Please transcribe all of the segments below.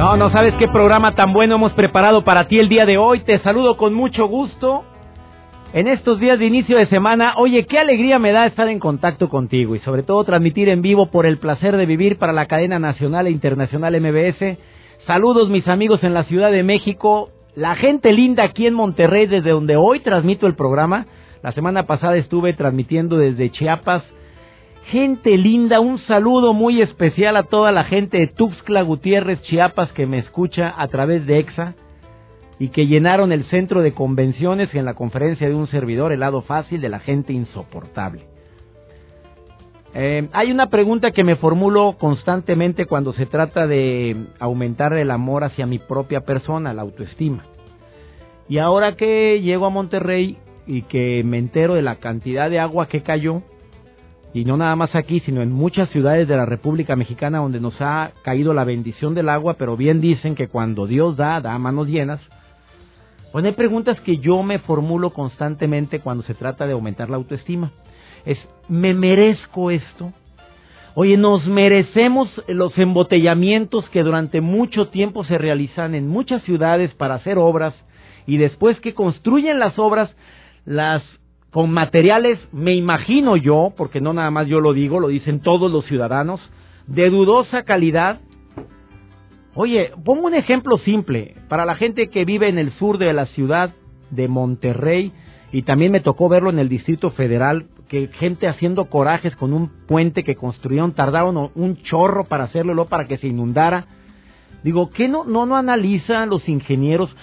No, no sabes qué programa tan bueno hemos preparado para ti el día de hoy. Te saludo con mucho gusto. En estos días de inicio de semana, oye, qué alegría me da estar en contacto contigo y sobre todo transmitir en vivo por el placer de vivir para la cadena nacional e internacional MBS. Saludos mis amigos en la Ciudad de México, la gente linda aquí en Monterrey desde donde hoy transmito el programa. La semana pasada estuve transmitiendo desde Chiapas. Gente linda, un saludo muy especial a toda la gente de Tuxtla Gutiérrez, Chiapas que me escucha a través de EXA y que llenaron el centro de convenciones en la conferencia de un servidor, el lado fácil de la gente insoportable. Eh, hay una pregunta que me formulo constantemente cuando se trata de aumentar el amor hacia mi propia persona, la autoestima. Y ahora que llego a Monterrey y que me entero de la cantidad de agua que cayó, y no nada más aquí, sino en muchas ciudades de la República Mexicana donde nos ha caído la bendición del agua, pero bien dicen que cuando Dios da, da manos llenas, bueno, hay preguntas que yo me formulo constantemente cuando se trata de aumentar la autoestima. Es, ¿me merezco esto? Oye, nos merecemos los embotellamientos que durante mucho tiempo se realizan en muchas ciudades para hacer obras y después que construyen las obras, las con materiales, me imagino yo, porque no nada más yo lo digo, lo dicen todos los ciudadanos, de dudosa calidad Oye, pongo un ejemplo simple para la gente que vive en el sur de la ciudad de Monterrey y también me tocó verlo en el Distrito Federal, que gente haciendo corajes con un puente que construyeron, tardaron un chorro para hacerlo, para que se inundara. Digo, ¿qué no, no, no analizan los ingenieros?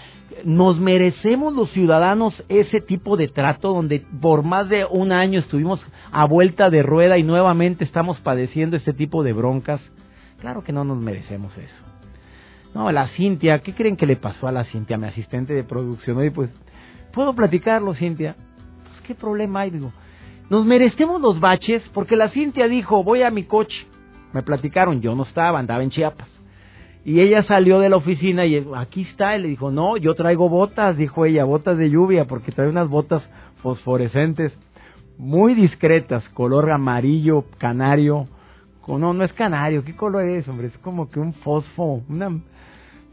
¿Nos merecemos los ciudadanos ese tipo de trato donde por más de un año estuvimos a vuelta de rueda y nuevamente estamos padeciendo este tipo de broncas? Claro que no nos merecemos eso. No, la Cintia, ¿qué creen que le pasó a la Cintia, mi asistente de producción? Oye, pues, ¿puedo platicarlo, Cintia? Pues, ¿qué problema hay? Digo, nos merecemos los baches porque la Cintia dijo, voy a mi coche. Me platicaron, yo no estaba, andaba en Chiapas. Y ella salió de la oficina y aquí está, y le dijo, no, yo traigo botas, dijo ella, botas de lluvia, porque trae unas botas fosforescentes, muy discretas, color amarillo, canario. No, no es canario, ¿qué color es, hombre? Es como que un fosfo, una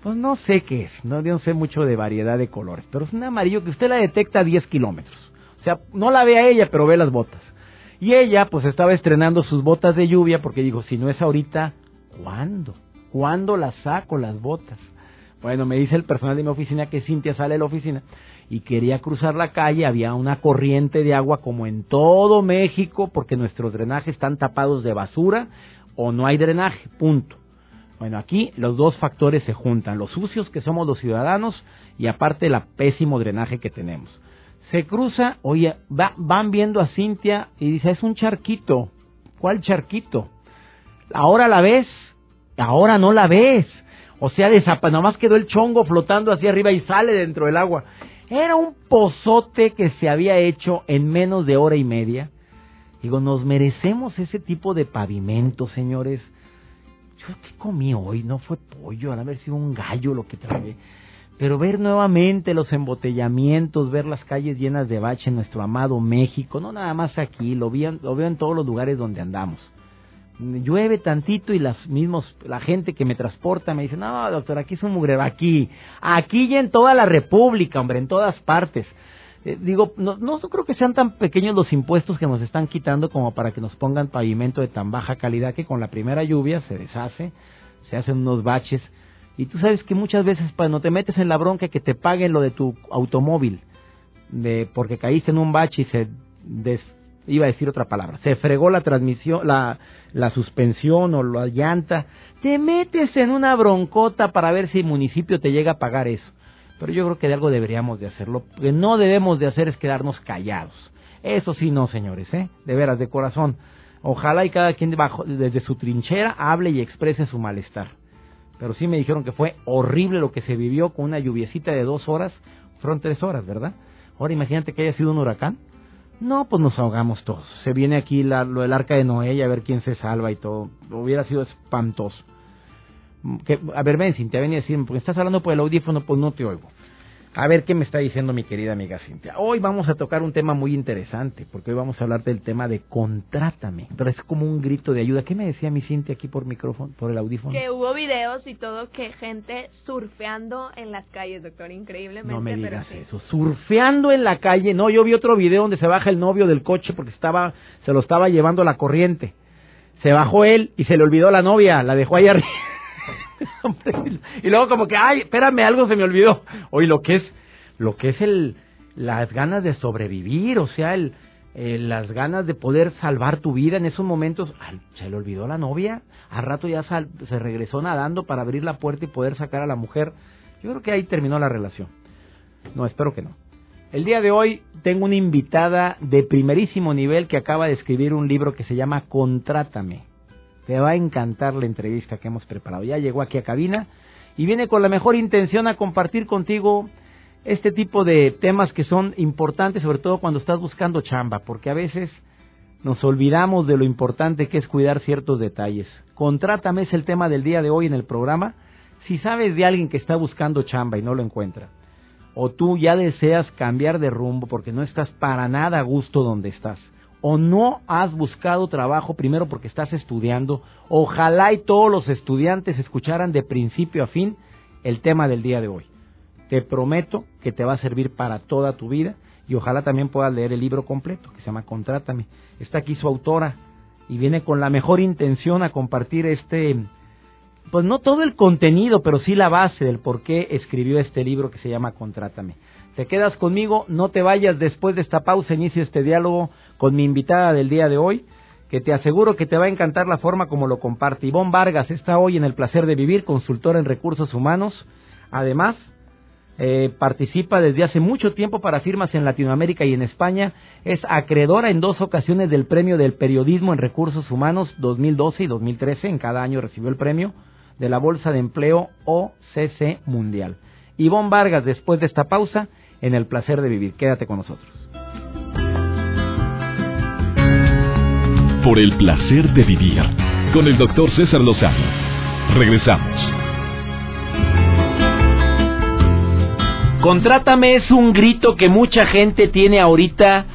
pues no sé qué es, no, no sé mucho de variedad de colores, pero es un amarillo que usted la detecta a 10 kilómetros. O sea, no la ve a ella, pero ve las botas. Y ella, pues estaba estrenando sus botas de lluvia porque dijo, si no es ahorita, ¿cuándo? ¿Cuándo las saco las botas? Bueno, me dice el personal de mi oficina que Cintia sale de la oficina y quería cruzar la calle, había una corriente de agua como en todo México porque nuestros drenajes están tapados de basura o no hay drenaje, punto. Bueno, aquí los dos factores se juntan, los sucios que somos los ciudadanos y aparte el pésimo drenaje que tenemos. Se cruza, oye, van viendo a Cintia y dice, es un charquito. ¿Cuál charquito? Ahora la ves, ahora no la ves. O sea, nomás quedó el chongo flotando hacia arriba y sale dentro del agua. Era un pozote que se había hecho en menos de hora y media. Digo, nos merecemos ese tipo de pavimento, señores. ¿qué comí hoy? No fue pollo, a haber sido un gallo lo que traje. Pero ver nuevamente los embotellamientos, ver las calles llenas de bache en nuestro amado México, no nada más aquí, lo, lo veo en todos los lugares donde andamos. Llueve tantito y las mismos, la gente que me transporta me dice, no, doctor, aquí es un mugrero, aquí, aquí y en toda la República, hombre, en todas partes. Eh, digo, no, no creo que sean tan pequeños los impuestos que nos están quitando como para que nos pongan pavimento de tan baja calidad que con la primera lluvia se deshace, se hacen unos baches. Y tú sabes que muchas veces cuando te metes en la bronca que te paguen lo de tu automóvil, de porque caíste en un bache y se iba a decir otra palabra, se fregó la transmisión, la, la suspensión o la llanta, te metes en una broncota para ver si el municipio te llega a pagar eso pero yo creo que de algo deberíamos de hacerlo. Lo que no debemos de hacer es quedarnos callados. Eso sí, no, señores, ¿eh? De veras, de corazón. Ojalá y cada quien debajo, desde su trinchera hable y exprese su malestar. pero sí me dijeron que fue horrible lo que se vivió con una lluviecita de dos horas, fueron tres horas, ¿verdad? Ahora imagínate que haya sido un huracán. No, pues nos ahogamos todos. Se viene aquí la, lo del arca de Noé y a ver quién se salva y todo. Hubiera sido espantoso. Que, a ver, ven, Cintia, ven y decirme, porque estás hablando por el audífono, pues no te oigo. A ver qué me está diciendo mi querida amiga Cintia. Hoy vamos a tocar un tema muy interesante, porque hoy vamos a hablar del tema de contrátame. Pero es como un grito de ayuda. ¿Qué me decía mi Cintia aquí por micrófono, por el audífono? Que hubo videos y todo que gente surfeando en las calles, doctor, increíblemente. No me digas eso, surfeando en la calle. No, yo vi otro video donde se baja el novio del coche porque estaba, se lo estaba llevando la corriente. Se bajó él y se le olvidó la novia, la dejó ahí arriba. y luego como que, ay, espérame, algo se me olvidó. Hoy lo que es, lo que es el, las ganas de sobrevivir, o sea, el, las ganas de poder salvar tu vida en esos momentos, se le olvidó la novia, al rato ya se regresó nadando para abrir la puerta y poder sacar a la mujer. Yo creo que ahí terminó la relación. No, espero que no. El día de hoy tengo una invitada de primerísimo nivel que acaba de escribir un libro que se llama Contrátame te va a encantar la entrevista que hemos preparado. Ya llegó aquí a cabina y viene con la mejor intención a compartir contigo este tipo de temas que son importantes, sobre todo cuando estás buscando chamba, porque a veces nos olvidamos de lo importante que es cuidar ciertos detalles. Contrátame es el tema del día de hoy en el programa. Si sabes de alguien que está buscando chamba y no lo encuentra, o tú ya deseas cambiar de rumbo porque no estás para nada a gusto donde estás, o no has buscado trabajo primero porque estás estudiando. Ojalá y todos los estudiantes escucharan de principio a fin el tema del día de hoy. Te prometo que te va a servir para toda tu vida y ojalá también puedas leer el libro completo que se llama Contrátame. Está aquí su autora y viene con la mejor intención a compartir este, pues no todo el contenido, pero sí la base del por qué escribió este libro que se llama Contrátame. Te quedas conmigo, no te vayas después de esta pausa, inicio este diálogo con mi invitada del día de hoy, que te aseguro que te va a encantar la forma como lo comparte. Ivonne Vargas está hoy en el placer de vivir, consultora en recursos humanos. Además, eh, participa desde hace mucho tiempo para firmas en Latinoamérica y en España. Es acreedora en dos ocasiones del Premio del Periodismo en Recursos Humanos 2012 y 2013. En cada año recibió el premio de la Bolsa de Empleo OCC Mundial. Ivonne Vargas, después de esta pausa, en el placer de vivir. Quédate con nosotros. Por el placer de vivir con el doctor César Lozano. Regresamos. Contrátame es un grito que mucha gente tiene ahorita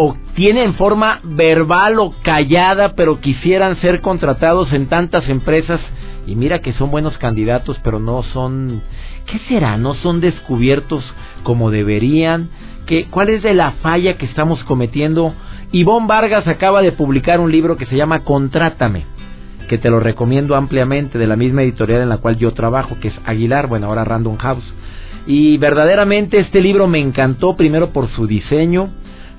o tiene en forma verbal o callada, pero quisieran ser contratados en tantas empresas y mira que son buenos candidatos, pero no son ¿Qué será? ¿No son descubiertos como deberían? ¿Qué, ¿Cuál es de la falla que estamos cometiendo? Ivonne Vargas acaba de publicar un libro que se llama Contrátame, que te lo recomiendo ampliamente, de la misma editorial en la cual yo trabajo, que es Aguilar, bueno, ahora Random House. Y verdaderamente este libro me encantó, primero por su diseño,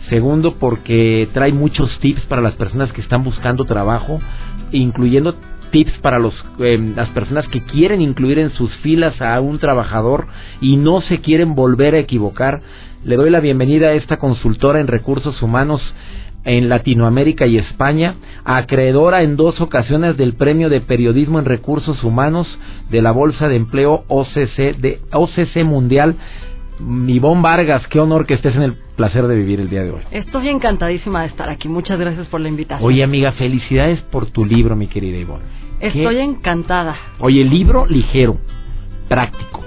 segundo porque trae muchos tips para las personas que están buscando trabajo, incluyendo tips para los, em, las personas que quieren incluir en sus filas a un trabajador y no se quieren volver a equivocar. Le doy la bienvenida a esta consultora en recursos humanos en Latinoamérica y España, acreedora en dos ocasiones del Premio de Periodismo en Recursos Humanos de la Bolsa de Empleo OCC, de OCC Mundial. Ivonne Vargas, qué honor que estés en el placer de vivir el día de hoy. Estoy encantadísima de estar aquí. Muchas gracias por la invitación. Oye, amiga, felicidades por tu libro, mi querida Ivonne. Estoy encantada. Oye, libro ligero, práctico.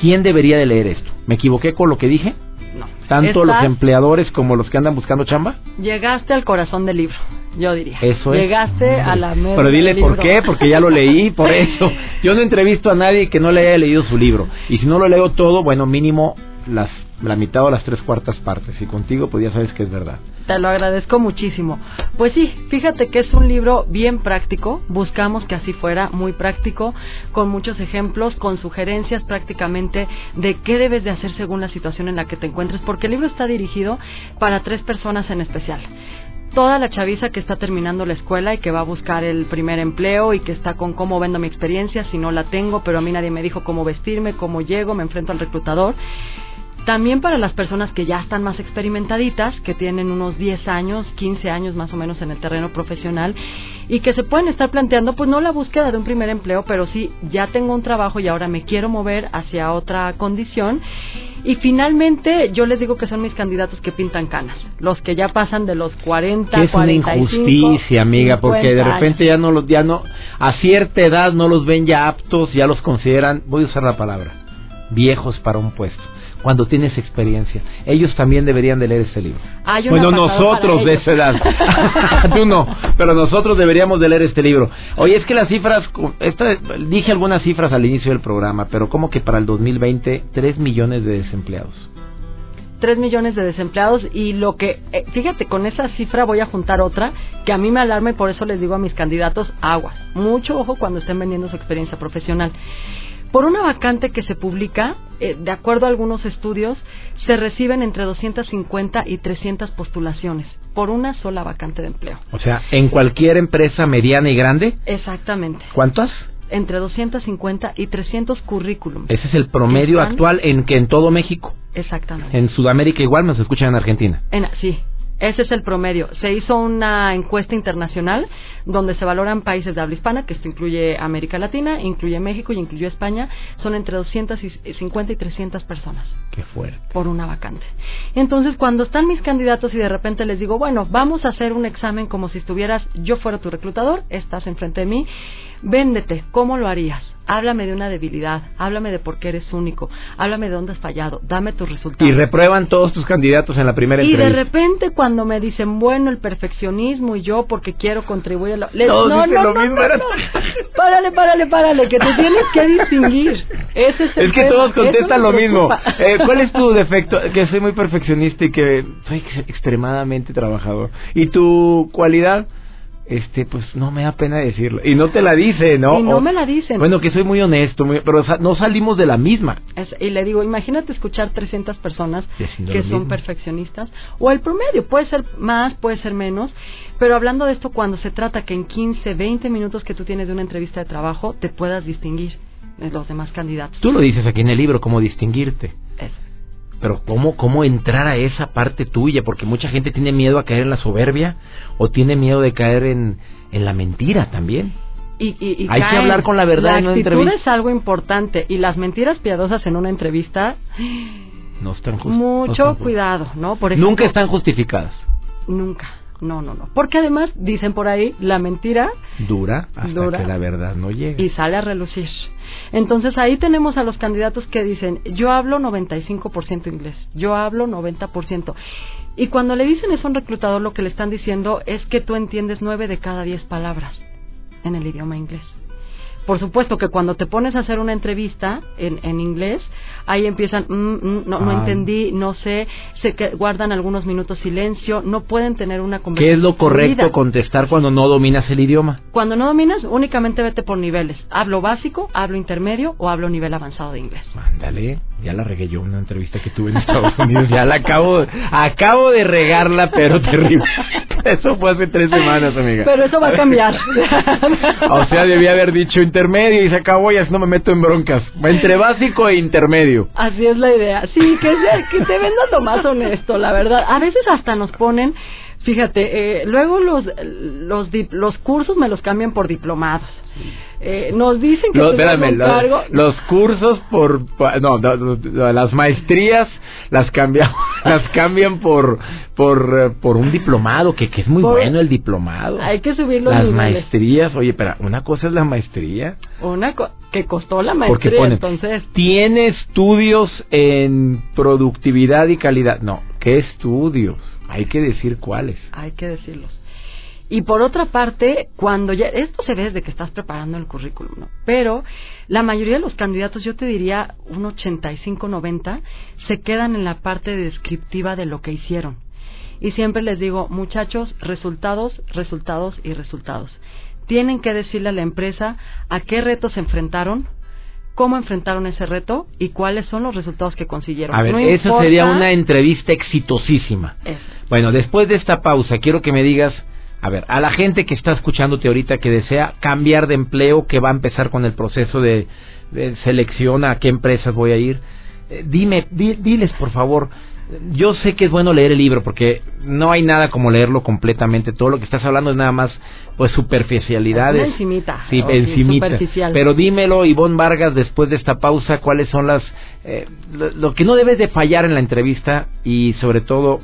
¿Quién debería de leer esto? ¿Me equivoqué con lo que dije? No. ¿Tanto los empleadores como los que andan buscando chamba? Llegaste al corazón del libro, yo diría. Eso es. Llegaste a la meta Pero dile por qué, porque ya lo leí, por eso. Yo no entrevisto a nadie que no le haya leído su libro. Y si no lo leo todo, bueno, mínimo las la mitad o las tres cuartas partes. Y contigo, pues ya sabes que es verdad. Te lo agradezco muchísimo. Pues sí, fíjate que es un libro bien práctico. Buscamos que así fuera, muy práctico, con muchos ejemplos, con sugerencias prácticamente de qué debes de hacer según la situación en la que te encuentres, porque el libro está dirigido para tres personas en especial toda la chaviza que está terminando la escuela y que va a buscar el primer empleo y que está con cómo vendo mi experiencia, si no la tengo, pero a mí nadie me dijo cómo vestirme, cómo llego, me enfrento al reclutador También para las personas que ya están más experimentaditas, que tienen unos 10 años, 15 años más o menos en el terreno profesional y que se pueden estar planteando, pues no la búsqueda de un primer empleo, pero sí, ya tengo un trabajo y ahora me quiero mover hacia otra condición. Y finalmente, yo les digo que son mis candidatos que pintan canas, los que ya pasan de los 40, que es una injusticia, amiga, porque de repente ya no los, ya no, a cierta edad no los ven ya aptos, ya los consideran, voy a usar la palabra, viejos para un puesto cuando tienes experiencia. Ellos también deberían de leer este libro. bueno, nosotros de esa edad. Tú no, pero nosotros deberíamos de leer este libro. Oye, es que las cifras, esta, dije algunas cifras al inicio del programa, pero como que para el 2020, 3 millones de desempleados. 3 millones de desempleados y lo que, eh, fíjate, con esa cifra voy a juntar otra que a mí me alarma y por eso les digo a mis candidatos, aguas, mucho ojo cuando estén vendiendo su experiencia profesional. Por una vacante que se publica, eh, de acuerdo a algunos estudios, se reciben entre 250 y 300 postulaciones por una sola vacante de empleo. O sea, en cualquier empresa mediana y grande. Exactamente. ¿Cuántas? Entre 250 y 300 currículums. Ese es el promedio actual en que en todo México. Exactamente. En Sudamérica igual nos escuchan en Argentina. En, sí, ese es el promedio. Se hizo una encuesta internacional donde se valoran países de habla hispana, que esto incluye América Latina, incluye México y incluye España. Son entre 250 y 300 personas. Qué fuerte. Por una vacante. Entonces, cuando están mis candidatos y de repente les digo, bueno, vamos a hacer un examen como si estuvieras, yo fuera tu reclutador, estás enfrente de mí, véndete, ¿cómo lo harías? háblame de una debilidad, háblame de por qué eres único, háblame de dónde has fallado, dame tus resultados. Y reprueban todos tus candidatos en la primera y entrevista. Y de repente cuando me dicen, bueno, el perfeccionismo y yo porque quiero contribuir a la... no, no, no, no, párale, párale, párale, que te tienes que distinguir. Ese es, el es que todos contestan lo mismo. Eh, ¿Cuál es tu defecto? Que soy muy perfeccionista y que soy extremadamente trabajador. ¿Y tu cualidad? Este, pues no me da pena decirlo. Y no te la dice, ¿no? Y no me la dicen. Bueno, que soy muy honesto, pero no salimos de la misma. y le digo, imagínate escuchar 300 personas que son perfeccionistas, o el promedio, puede ser más, puede ser menos, pero hablando de esto, cuando se trata que en 15, 20 minutos que tú tienes de una entrevista de trabajo, te puedas distinguir de los demás candidatos. Tú lo dices aquí en el libro, cómo distinguirte. Pero ¿cómo, ¿cómo entrar a esa parte tuya? Porque mucha gente tiene miedo a caer en la soberbia o tiene miedo de caer en, en la mentira también. Y, y, Hay que hablar con la verdad en una entrevista. es algo importante y las mentiras piadosas en una entrevista no están mucho cuidado, ¿no? Por nunca están justificadas. Nunca. No, no, no. Porque además, dicen por ahí, la mentira dura hasta que la verdad no llega. Y sale a relucir. Entonces ahí tenemos a los candidatos que dicen, yo hablo 95% inglés, yo hablo 90%. Y cuando le dicen eso a un reclutador, lo que le están diciendo es que tú entiendes 9 de cada 10 palabras en el idioma inglés. Por supuesto que cuando te pones a hacer una entrevista en, en inglés, ahí empiezan, mm, mm, no, no entendí, no sé, se que guardan algunos minutos silencio, no pueden tener una conversación. ¿Qué es lo correcto contestar cuando no dominas el idioma? Cuando no dominas, únicamente vete por niveles. Hablo básico, hablo intermedio o hablo nivel avanzado de inglés. Ándale, ya la regué yo en una entrevista que tuve en Estados Unidos, ya la acabo, acabo de regarla, pero terrible. Eso fue hace tres semanas, amiga. Pero eso va a cambiar. o sea, debía haber dicho intermedio y se acabó y así no me meto en broncas. Entre básico e intermedio. Así es la idea. Sí, que, que te vendas lo más honesto, la verdad. A veces hasta nos ponen Fíjate, eh, luego los, los, los cursos me los cambian por diplomados. Eh, nos dicen que los, cursos por no, las maestrías las cambian las cambian por por eh, por un diplomado que, que es muy bueno el diplomado. hay que subir los las maestrías oye pero una cosa es la maestría. Una que costó la maestría entonces tiene estudios en productividad y calidad no qué estudios hay que decir cuáles hay que decirlos y por otra parte, cuando ya, esto se ve desde que estás preparando el currículum, ¿no? Pero la mayoría de los candidatos, yo te diría un 85-90, se quedan en la parte descriptiva de lo que hicieron. Y siempre les digo, muchachos, resultados, resultados y resultados. Tienen que decirle a la empresa a qué retos se enfrentaron, cómo enfrentaron ese reto y cuáles son los resultados que consiguieron. A ver, eso sería una entrevista exitosísima. Bueno, después de esta pausa, quiero que me digas a ver, a la gente que está escuchándote ahorita que desea cambiar de empleo, que va a empezar con el proceso de, selección a qué empresas voy a ir, eh, dime, diles por favor, yo sé que es bueno leer el libro porque no hay nada como leerlo completamente. Todo lo que estás hablando es nada más pues superficialidades. Una encimita. Sí, encimita. Pero dímelo, Ivonne Vargas, después de esta pausa, cuáles son las eh, lo, que no debes de fallar en la entrevista y sobre todo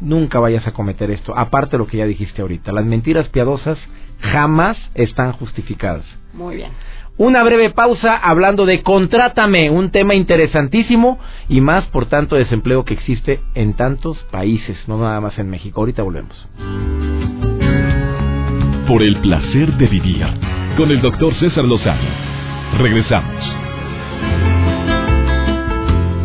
nunca vayas a cometer esto. Aparte de lo que ya dijiste ahorita, las mentiras piadosas jamás están justificadas. Muy bien. Una breve pausa hablando de Contrátame, un tema interesantísimo y más por tanto desempleo que existe en tantos países, no nada más en México. Ahorita volvemos. Por el placer de vivir con el doctor César Lozano. Regresamos.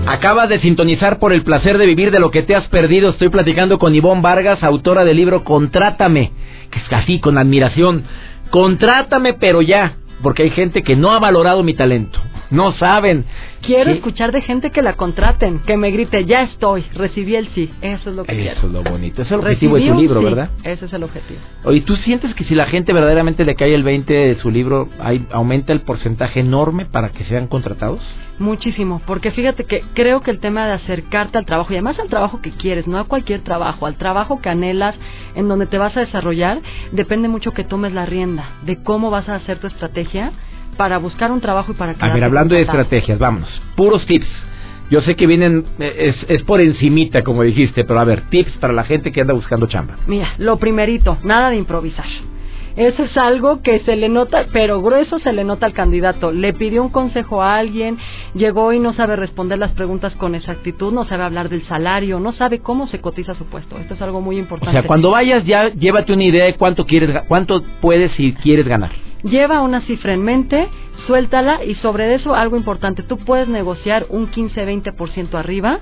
Acabas de sintonizar por el placer de vivir de lo que te has perdido. Estoy platicando con Ivonne Vargas, autora del libro Contrátame, que es así con admiración. Contrátame, pero ya porque hay gente que no ha valorado mi talento. No saben. Quiero escuchar de gente que la contraten, que me grite, ya estoy, recibí el sí. Eso es lo que Eso quiero. Es lo bonito. es el objetivo de su libro, ¿verdad? Ese es el objetivo. Oye, ¿tú sientes que si la gente verdaderamente le cae el 20 de su libro, hay, aumenta el porcentaje enorme para que sean contratados? Muchísimo, porque fíjate que creo que el tema de acercarte al trabajo, y además al trabajo que quieres, no a cualquier trabajo, al trabajo que anhelas, en donde te vas a desarrollar, depende mucho que tomes la rienda de cómo vas a hacer tu estrategia para buscar un trabajo y para A ver, hablando de estrategias, vámonos. Puros tips. Yo sé que vienen, es, es por encimita, como dijiste, pero a ver, tips para la gente que anda buscando chamba. Mira, lo primerito, nada de improvisar. Eso es algo que se le nota, pero grueso se le nota al candidato. Le pidió un consejo a alguien, llegó y no sabe responder las preguntas con exactitud, no sabe hablar del salario, no sabe cómo se cotiza su puesto. Esto es algo muy importante. O sea, cuando vayas ya llévate una idea de cuánto quieres, cuánto puedes y quieres ganar lleva una cifra en mente, suéltala y sobre eso algo importante, tú puedes negociar un 15-20% arriba,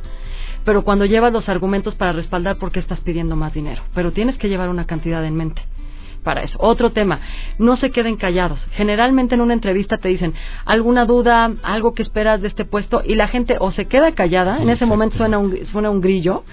pero cuando llevas los argumentos para respaldar por qué estás pidiendo más dinero, pero tienes que llevar una cantidad en mente para eso. Otro tema, no se queden callados. Generalmente en una entrevista te dicen alguna duda, algo que esperas de este puesto y la gente o se queda callada, en ese momento suena un, suena un grillo,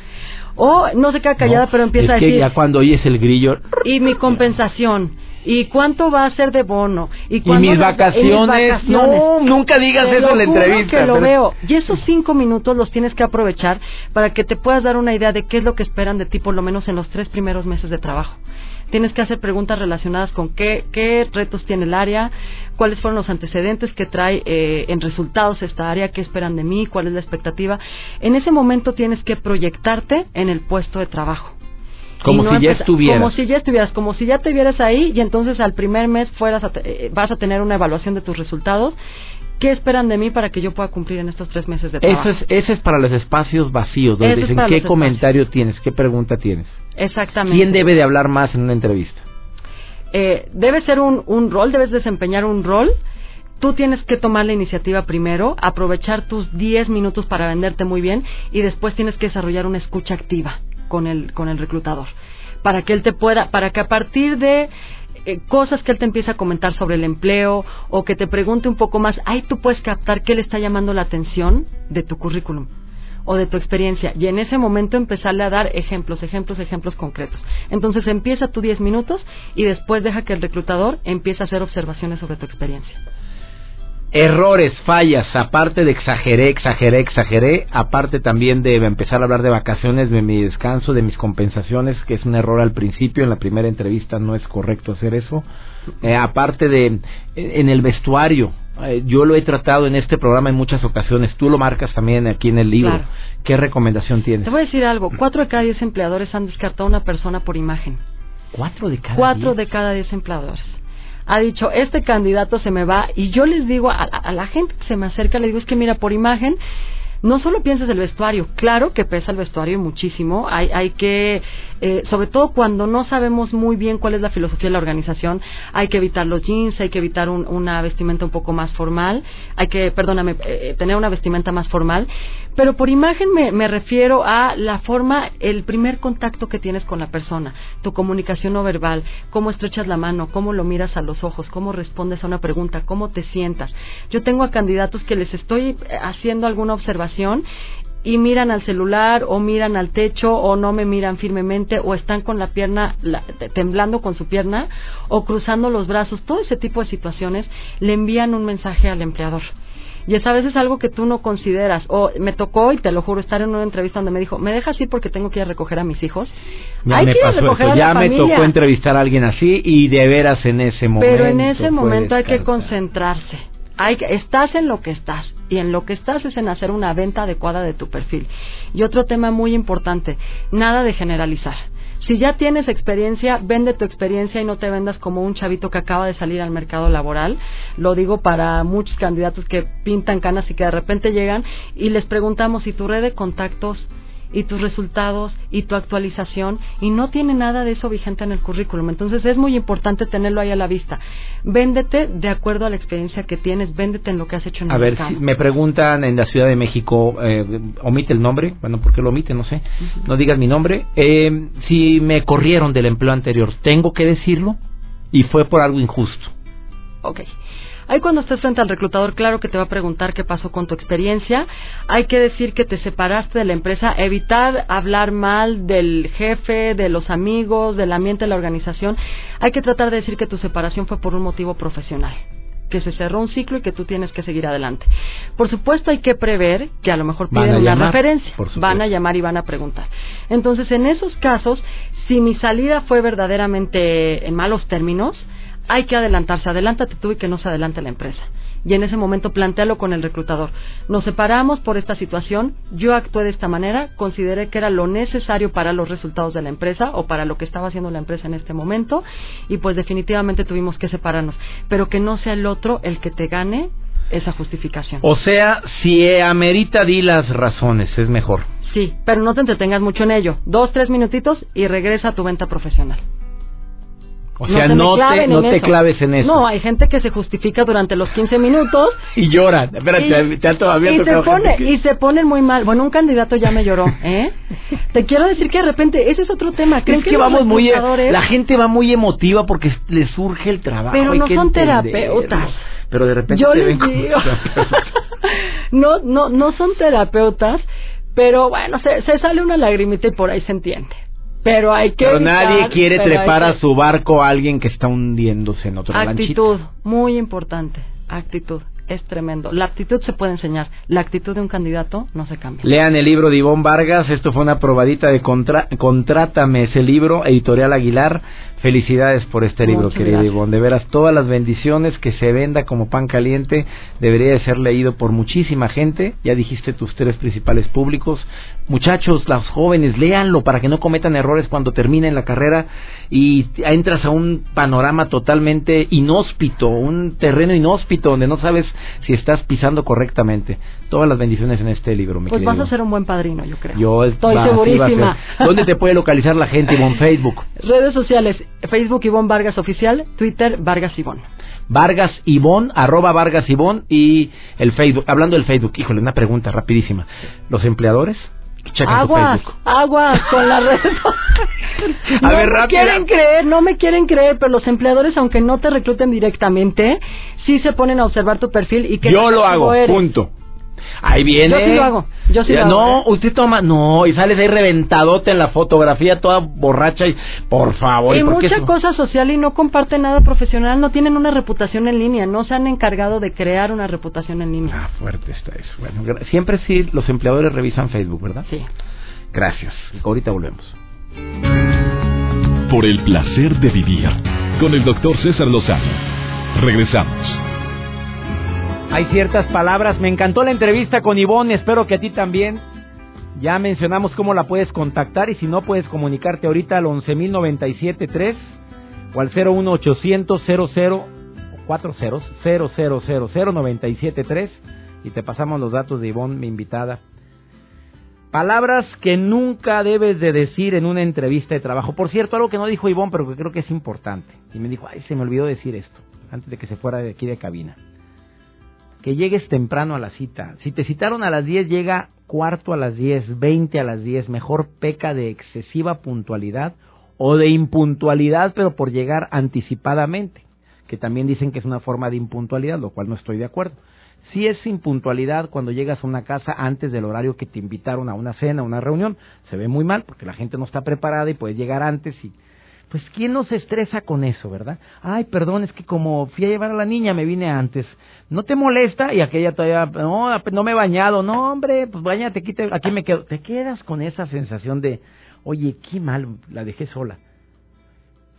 o no se queda callada pero empieza a decir... ya cuando oyes el grillo... Y mi compensación ¿Y cuánto va a ser de bono? ¿Y, mis, vacaciones? No, nunca digas eso en la entrevista. que lo veo. Y esos cinco minutos los tienes que aprovechar para que te puedas dar una idea de qué es lo que esperan de ti, por lo menos en los tres primeros meses de trabajo. Tienes que hacer preguntas relacionadas con qué, qué retos tiene el área, cuáles fueron los antecedentes que trae eh, en resultados esta área, qué esperan de mí, cuál es la expectativa. En ese momento tienes que proyectarte en el puesto de trabajo. Como si ya estuvieras. Como si ya estuvieras, como si ya te vieras ahí y entonces al primer mes fueras eh, vas a tener una evaluación de tus resultados. ¿Qué esperan de mí para que yo pueda cumplir en estos tres meses de trabajo? Eso es, ese es para los espacios vacíos, donde dicen qué comentario tienes, qué pregunta tienes. Exactamente. ¿Quién debe de hablar más en una entrevista? Eh, debe ser un, un rol, debes desempeñar un rol tú tienes que tomar la iniciativa primero, aprovechar tus 10 minutos para venderte muy bien y después tienes que desarrollar una escucha activa con el, con el reclutador, para que él te pueda, para que a partir de eh, cosas que él te empieza a comentar sobre el empleo o que te pregunte un poco más, ahí tú puedes captar qué le está llamando la atención de tu currículum o de tu experiencia. Y en ese momento empezarle a dar ejemplos, ejemplos, ejemplos concretos. Entonces empieza tú 10 minutos y después deja que el reclutador empiece a hacer observaciones sobre tu experiencia errores, fallas, aparte de exageré, exageré, exageré, aparte también de empezar a hablar de vacaciones, de mi descanso, de mis compensaciones, que es un error al principio, en la primera entrevista no es correcto hacer eso. Eh, aparte de en el vestuario, eh, yo lo he tratado en este programa en muchas ocasiones, tú lo marcas también aquí en el libro. ¿Qué recomendación tienes? Te voy a decir algo, cuatro de cada diez empleadores han descartado a una persona por imagen. ¿Cuatro de cada Cuatro de cada diez empleadores ha dicho, este candidato se me va, y yo les digo a, la gente que se me acerca, le digo, es que mira, por imagen, no solo pienses el vestuario, claro que pesa el vestuario muchísimo, hay, hay que, eh, sobre todo cuando no sabemos muy bien cuál es la filosofía de la organización, hay que evitar los jeans, hay que evitar una vestimenta un poco más formal, hay que, perdóname, eh, eh, tener una vestimenta más formal, pero por imagen me, me refiero a la forma, el primer contacto que tienes con la persona, tu comunicación no verbal, cómo estrechas la mano, cómo lo miras a los ojos, cómo respondes a una pregunta, cómo te sientas. Yo tengo a candidatos que les estoy haciendo alguna observación y miran al celular o miran al techo o no me miran firmemente o están con la pierna temblando con su pierna o cruzando los brazos, todo ese tipo de situaciones le envían un mensaje al empleador. Y es a veces algo que tú no consideras. O me tocó, y te lo juro, estar en una entrevista donde me dijo, ¿me dejas ir porque tengo que ir a recoger a mis hijos? Ya Hay me que ir a pasó recoger a la ya me tocó entrevistar a alguien así y de veras en ese momento. Pero en ese momento hay que concentrarse. Hay estás en lo que estás y en lo que estás es en hacer una venta adecuada de tu perfil. Y otro tema muy importante, nada de generalizar. Si ya tienes experiencia, vende tu experiencia y no te vendas como un chavito que acaba de salir al mercado laboral. Lo digo para muchos candidatos que pintan canas y que de repente llegan y les preguntamos si tu red de contactos y tus resultados y tu actualización y no tiene nada de eso vigente en el currículum. Entonces es muy importante tenerlo ahí a la vista. Véndete de acuerdo a la experiencia que tienes, véndete en lo que has hecho en A el ver, si me preguntan en la Ciudad de México, eh, omite el nombre, bueno, ¿por qué lo omite? No sé, no digas mi nombre. Eh, si me corrieron del empleo anterior, ¿tengo que decirlo? Y fue por algo injusto. Ok. Ahí cuando estés frente al reclutador, claro que te va a preguntar qué pasó con tu experiencia. Hay que decir que te separaste de la empresa, evitar hablar mal del jefe, de los amigos, del ambiente de la organización. Hay que tratar de decir que tu separación fue por un motivo profesional que se cerró un ciclo y que tú tienes que seguir adelante. Por supuesto hay que prever que a lo mejor piden una referencia, van a llamar y van a preguntar. Entonces, en esos casos, si mi salida fue verdaderamente en malos términos, hay que adelantarse. Adelántate tú y que no se adelante la empresa. Y en ese momento plantealo con el reclutador. Nos separamos por esta situación, yo actué de esta manera, consideré que era lo necesario para los resultados de la empresa o para lo que estaba haciendo la empresa en este momento y pues definitivamente tuvimos que separarnos. Pero que no sea el otro el que te gane esa justificación. O sea, si amerita, di las razones, es mejor. Sí, pero no te entretengas mucho en ello. Dos, tres minutitos y regresa a tu venta profesional. O sea, se no, te, no te claves en eso. No, hay gente que se justifica durante los 15 minutos Y llora. Espérate, y, te ha todavía y se pone que- y se ponen muy mal. Bueno, un candidato ya me lloró, ¿eh? Te quiero decir que de repente ese es otro tema. ¿Creen Es que vamos muy... e- reclutadores- La gente va muy emotiva porque le surge el trabajo. Pero no son terapeutas. Pero de repente Yo te les ven como digo. no, no, no son terapeutas, pero bueno, se, se sale una lagrimita y por ahí se entiende. Pero hay que Pero evitar, nadie quiere pero trepar que- a su barco a alguien que está hundiéndose en otro lanchito. Actitud, muy importante. Actitud, es tremendo. La actitud se puede enseñar. La actitud de un candidato no se cambia. Lean el libro de Ivonne Vargas. Esto fue una probadita de contra- Contrátame ese libro, Editorial Aguilar. Felicidades por este libro, Muchas querido gracias. Ivonne. De veras, todas las bendiciones que se venda como pan caliente debería de ser leído por muchísima gente. Ya dijiste tus tres principales públicos. Muchachos, los jóvenes, léanlo para que no cometan errores cuando terminen la carrera y entras a un panorama totalmente inhóspito, un terreno inhóspito donde no sabes si estás pisando correctamente. Todas las bendiciones en este libro, mi Pues querido vas a ser un buen padrino, yo creo. Yo estoy va, segurísima. ¿Dónde te puede localizar la gente, Ivonne? Facebook. Redes sociales, Facebook Ivonne Vargas Oficial, Twitter Vargas Ivonne. Vargas Ivonne, arroba Vargas Ivonne y el Facebook. Hablando del Facebook, híjole, una pregunta rapidísima. ¿Los empleadores? Checan tu Aguas, Facebook. aguas con las redes no ver, me rápida. quieren creer, no me quieren creer, pero los empleadores, aunque no te recluten directamente, sí se ponen a observar tu perfil y que Yo lo hago, eres. punto. Ahí viene. Yo sí lo hago, yo sí Ya, lo hago, No, ¿eh? usted toma, no, y sales ahí reventadote en la fotografía, toda borracha y, por favor, Y ¿y por qué mucha eso? cosa social y no comparten nada profesional, no tienen una reputación en línea, no se han encargado de crear una reputación en línea. Ah, fuerte está eso. Bueno, siempre sí, los empleadores revisan Facebook, ¿verdad? Sí. Gracias. Ahorita volvemos. Por el placer de vivir con el doctor César Lozano. Regresamos. Hay ciertas palabras. Me encantó la entrevista con Ivonne. Espero que a ti también. Ya mencionamos cómo la puedes contactar y si no puedes comunicarte ahorita al 11.097.3 o al 01800 00 40 0000973 y te pasamos los datos de Ivonne, mi invitada. Palabras que nunca debes de decir en una entrevista de trabajo. Por cierto, algo que no dijo Ivonne, pero que creo que es importante. Y me dijo, ay, se me olvidó decir esto, antes de que se fuera de aquí de cabina que llegues temprano a la cita. Si te citaron a las 10, llega cuarto a las 10, 20 a las 10. Mejor peca de excesiva puntualidad o de impuntualidad, pero por llegar anticipadamente, que también dicen que es una forma de impuntualidad, lo cual no estoy de acuerdo. Si es impuntualidad cuando llegas a una casa antes del horario que te invitaron a una cena, a una reunión, se ve muy mal porque la gente no está preparada y puede llegar antes y Pues quién no se estresa con eso, ¿verdad? Ay, perdón, es que como fui a llevar a la niña me vine antes. ¿No te molesta? Y aquella todavía, no, no me he bañado. No, hombre, pues bañate, aquí, aquí me quedo. Te quedas con esa sensación de, oye, qué mal, la dejé sola.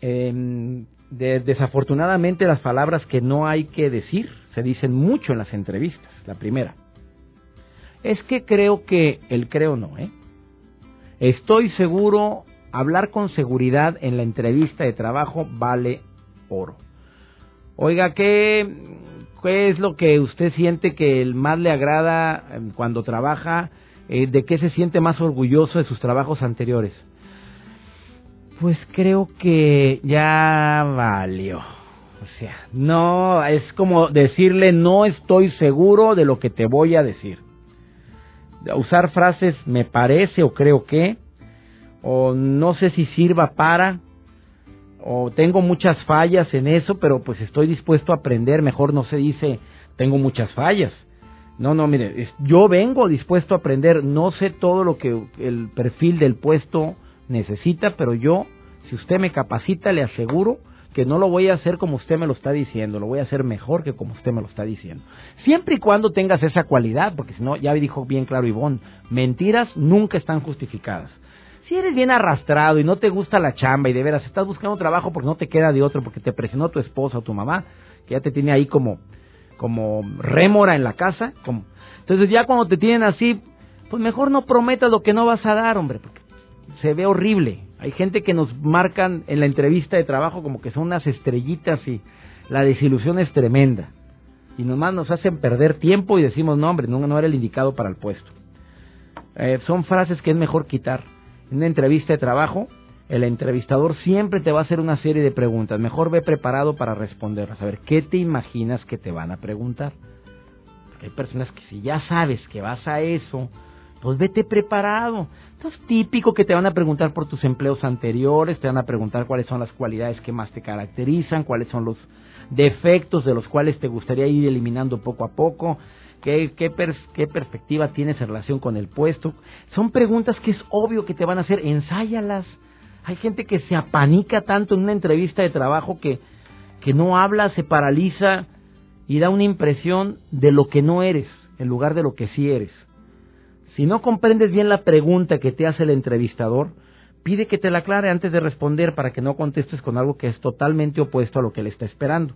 Eh, desafortunadamente las palabras que no hay que decir se dicen mucho en las entrevistas. La primera. Es que creo que, el creo no, ¿eh? Estoy seguro, hablar con seguridad en la entrevista de trabajo vale oro. Oiga, ¿qué, es lo que usted siente que más le agrada em, cuando trabaja? Eh, ¿De qué se siente más orgulloso de sus trabajos anteriores? Pues creo que ya valió. O sea, no, es como decirle no estoy seguro de lo que te voy a decir. Usar frases me parece o creo que, o no sé si sirva para, o tengo muchas fallas en eso, pero pues estoy dispuesto a aprender. Mejor no se dice tengo muchas fallas. No, no, mire, yo vengo dispuesto a aprender. No sé todo lo que el perfil del puesto necesita, pero yo, si usted me capacita, le aseguro que no lo voy a hacer como usted me lo está diciendo, lo voy a hacer mejor que como usted me lo está diciendo. Siempre y cuando tengas esa cualidad, porque si no, ya dijo bien claro Ivonne, mentiras nunca están justificadas. Si eres bien arrastrado y no te gusta la chamba y de veras estás buscando trabajo porque no te queda de otro, porque te presionó tu esposa o tu mamá, que ya te tiene ahí como, como rémora en la casa, como, entonces ya cuando te tienen así, pues mejor no prometas lo que no vas a dar, hombre, porque se ve horrible. Hay gente que nos marcan en la entrevista de trabajo como que son unas estrellitas y la desilusión es tremenda. Y nomás nos hacen perder tiempo y decimos, no, hombre, no, era el indicado para el puesto. Eh, son frases que es mejor quitar. En una entrevista de trabajo, el entrevistador siempre te va a hacer una serie de preguntas. Mejor ve preparado para responderlas. A ver, ¿qué te imaginas que te van a preguntar? Porque hay personas que si ya sabes que vas a eso, pues vete preparado. Es típico que te van a preguntar por tus empleos anteriores, te van a preguntar cuáles son las cualidades que más te caracterizan, cuáles son los defectos de los cuales te gustaría ir eliminando poco a poco, qué, qué, qué perspectiva tienes en relación con el puesto. Son preguntas que es obvio que te van a hacer, ensáyalas. Hay gente que se apanica tanto en una entrevista de trabajo que, que no habla, se paraliza y da una impresión de lo que no eres en lugar de lo que sí eres. Si no comprendes bien la pregunta que te hace el entrevistador, pide que te la aclare antes de responder para que no contestes con algo que es totalmente opuesto a lo que le está esperando.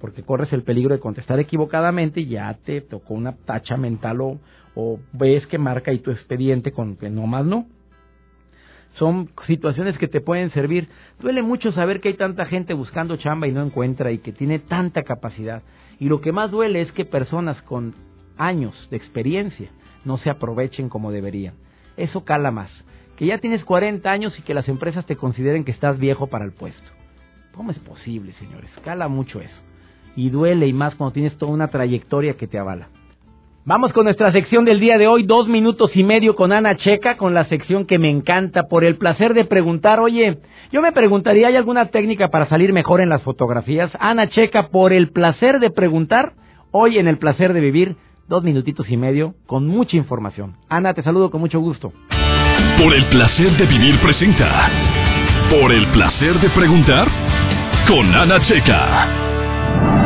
Porque corres el peligro de contestar equivocadamente y ya te tocó una tacha mental o, ves que marca ahí tu expediente con que no más no. Son situaciones que te pueden servir. Duele mucho saber que hay tanta gente buscando chamba y no encuentra y que tiene tanta capacidad. Y lo que más duele es que personas con años de experiencia no se aprovechen como deberían. Eso cala más. Que ya tienes 40 años y que las empresas te consideren que estás viejo para el puesto. ¿Cómo es posible, señores? Cala mucho eso. Y duele y más cuando tienes toda una trayectoria que te avala. Vamos con nuestra sección del día de hoy, dos minutos y medio con Ana Checa, con la sección que me encanta, por el placer de preguntar, oye, yo me preguntaría, ¿hay alguna técnica para salir mejor en las fotografías? Ana Checa, por el placer de preguntar, hoy en el placer de vivir, dos minutitos y medio con mucha información. Ana, te saludo con mucho gusto. Por el placer de vivir presenta. Por el placer de preguntar con Ana Checa.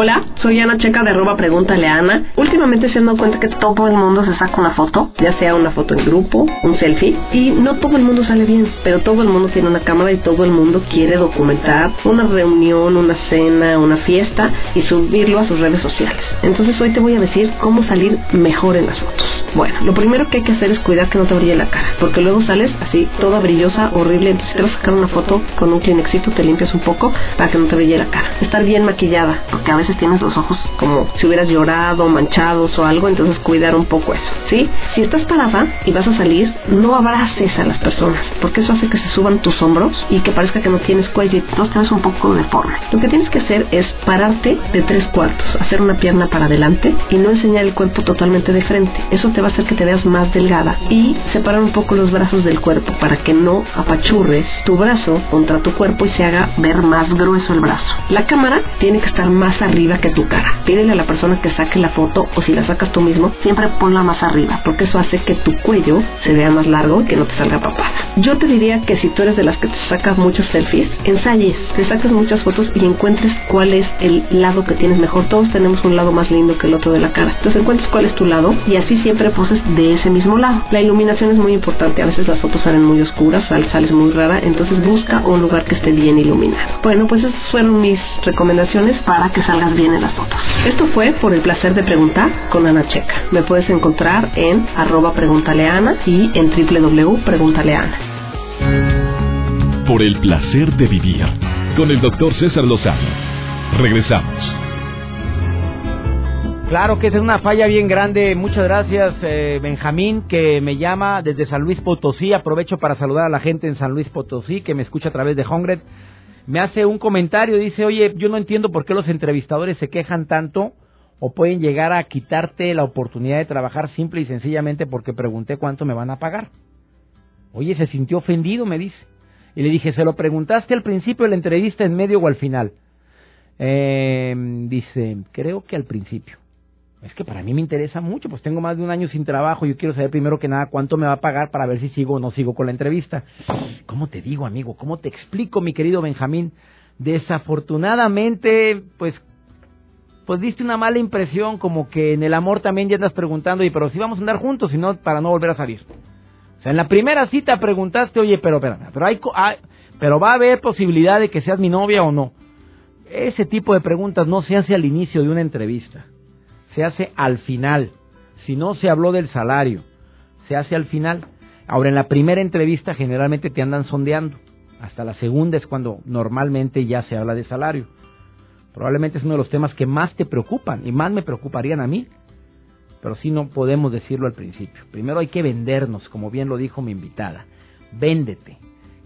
Hola, soy Ana Checa de arroba Pregúntale a Ana. Últimamente se han dado cuenta que todo el mundo se saca una foto, ya sea una foto en grupo, un selfie, y no todo el mundo sale bien, pero todo el mundo tiene una cámara y todo el mundo quiere documentar una reunión, una cena, una fiesta y subirlo a sus redes sociales. Entonces hoy te voy a decir cómo salir mejor en las fotos. Bueno, lo primero que hay que hacer es cuidar que no te brille la cara, porque luego sales así, toda brillosa, horrible. Entonces, te vas a sacar una foto con un Kleenexito, te limpias un poco para que no te brille la cara. Estar bien maquillada, porque a veces tienes los ojos como si hubieras llorado, manchados o algo, entonces cuidar un poco eso, ¿sí? Si estás parada y vas a salir, no abraces a las personas, porque eso hace que se suban tus hombros y que parezca que no tienes cuello y no ves un poco deforme. Lo que tienes que hacer es pararte de tres cuartos, hacer una pierna para adelante y no enseñar el cuerpo totalmente de frente. Eso te va a hacer que te veas más delgada y separar un poco los brazos del cuerpo para que no apachurres tu brazo contra tu cuerpo y se haga ver más grueso el brazo. La cámara tiene que estar más arriba que tu cara. Pídele a la persona que saque la foto o si la sacas tú mismo, siempre ponla más arriba, porque eso hace que tu cuello se vea más largo y que no te salga papada. Yo te diría que si tú eres de las que te sacas muchos selfies, ensayes, te saques muchas fotos y encuentres cuál es el lado que tienes mejor. Todos tenemos un lado más lindo que el otro de la cara. Entonces encuentres cuál es tu lado y así siempre poses de ese mismo lado. La iluminación es muy importante. A veces las fotos salen muy oscuras, sales muy rara, entonces busca un lugar que esté bien iluminado. Bueno, pues esas fueron mis recomendaciones para que salgas bien en las fotos. Esto fue por el placer de preguntar con Ana Checa. Me puedes encontrar en arroba preguntaleana y en www.preguntaleana. Por el placer de vivir con el doctor César Lozano. Regresamos. Claro que esa es una falla bien grande. Muchas gracias, eh, Benjamín, que me llama desde San Luis Potosí. Aprovecho para saludar a la gente en San Luis Potosí que me escucha a través de Hongred. Me hace un comentario, dice, oye, yo no entiendo por qué los entrevistadores se quejan tanto o pueden llegar a quitarte la oportunidad de trabajar simple y sencillamente porque pregunté cuánto me van a pagar. Oye, se sintió ofendido, me dice. Y le dije, ¿se lo preguntaste al principio de la entrevista, en medio o al final? Eh, dice, creo que al principio. Es que para mí me interesa mucho, pues tengo más de un año sin trabajo, yo quiero saber primero que nada cuánto me va a pagar para ver si sigo o no sigo con la entrevista. ¿Cómo te digo, amigo? ¿Cómo te explico, mi querido Benjamín? Desafortunadamente, pues pues diste una mala impresión, como que en el amor también ya estás preguntando, y pero si vamos a andar juntos, si no, para no volver a salir. O sea, en la primera cita preguntaste, oye, pero, pero, pero, hay, pero va a haber posibilidad de que seas mi novia o no. Ese tipo de preguntas no se hace al inicio de una entrevista se hace al final. Si no se habló del salario, se hace al final. Ahora, en la primera entrevista generalmente te andan sondeando. Hasta la segunda es cuando normalmente ya se habla de salario. Probablemente es uno de los temas que más te preocupan y más me preocuparían a mí. Pero sí no podemos decirlo al principio. Primero hay que vendernos, como bien lo dijo mi invitada. Véndete.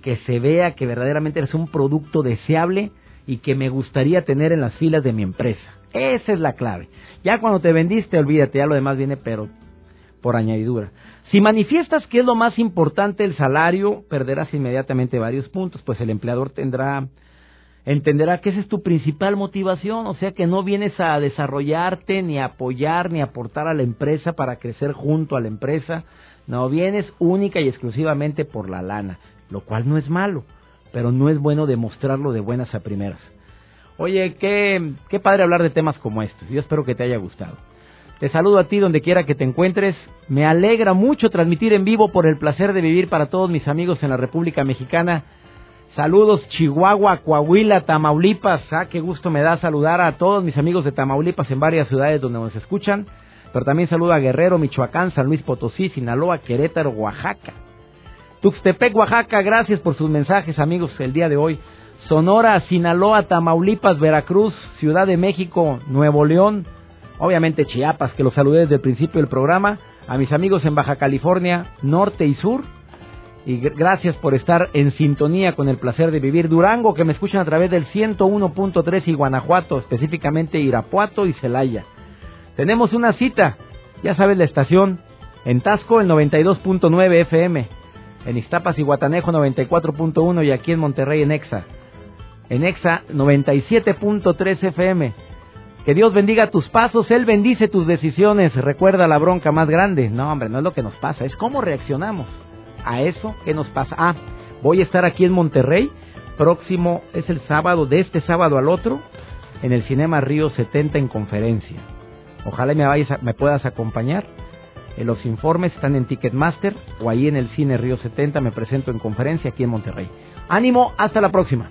Que se vea que verdaderamente eres un producto deseable y que me gustaría tener en las filas de mi empresa. Esa es la clave. Ya cuando te vendiste, olvídate, ya lo demás viene, pero por añadidura. Si manifiestas que es lo más importante el salario, perderás inmediatamente varios puntos, pues el empleador tendrá entenderá que esa es tu principal motivación, o sea que no vienes a desarrollarte, ni a apoyar, ni a aportar a la empresa para crecer junto a la empresa, no, vienes única y exclusivamente por la lana, lo cual no es malo, pero no es bueno demostrarlo de buenas a primeras. Oye, qué, qué padre hablar de temas como estos. Yo espero que te haya gustado. Te saludo a ti donde quiera que te encuentres. Me alegra mucho transmitir en vivo por el placer de vivir para todos mis amigos en la República Mexicana. Saludos Chihuahua, Coahuila, Tamaulipas. Ah, qué gusto me da saludar a todos mis amigos de Tamaulipas en varias ciudades donde nos escuchan. Pero también saludo a Guerrero, Michoacán, San Luis Potosí, Sinaloa, Querétaro, Oaxaca. Tuxtepec, Oaxaca, gracias por sus mensajes amigos el día de hoy. Sonora, Sinaloa, Tamaulipas, Veracruz, Ciudad de México, Nuevo León, obviamente Chiapas, que los saludé desde el principio del programa, a mis amigos en Baja California, Norte y Sur, y gracias por estar en sintonía con el placer de vivir. Durango, que me escuchan a través del 101.3 y Guanajuato, específicamente Irapuato y Celaya. Tenemos una cita, ya sabes la estación, en Tasco el 92.9 FM, en Iztapas y Guatanejo 94.1 y aquí en Monterrey en Exa en Exa 97.3 FM. Que Dios bendiga tus pasos, Él bendice tus decisiones. Recuerda la bronca más grande. No, hombre, no es lo que nos pasa, es cómo reaccionamos a eso que nos pasa. Ah, voy a estar aquí en Monterrey. Próximo es el sábado, de este sábado al otro, en el Cinema Río 70 en conferencia. Ojalá me, vayas me puedas acompañar. Eh, los informes están en Ticketmaster o ahí en el Cine Río 70. Me presento en conferencia aquí en Monterrey. Ánimo, hasta la próxima.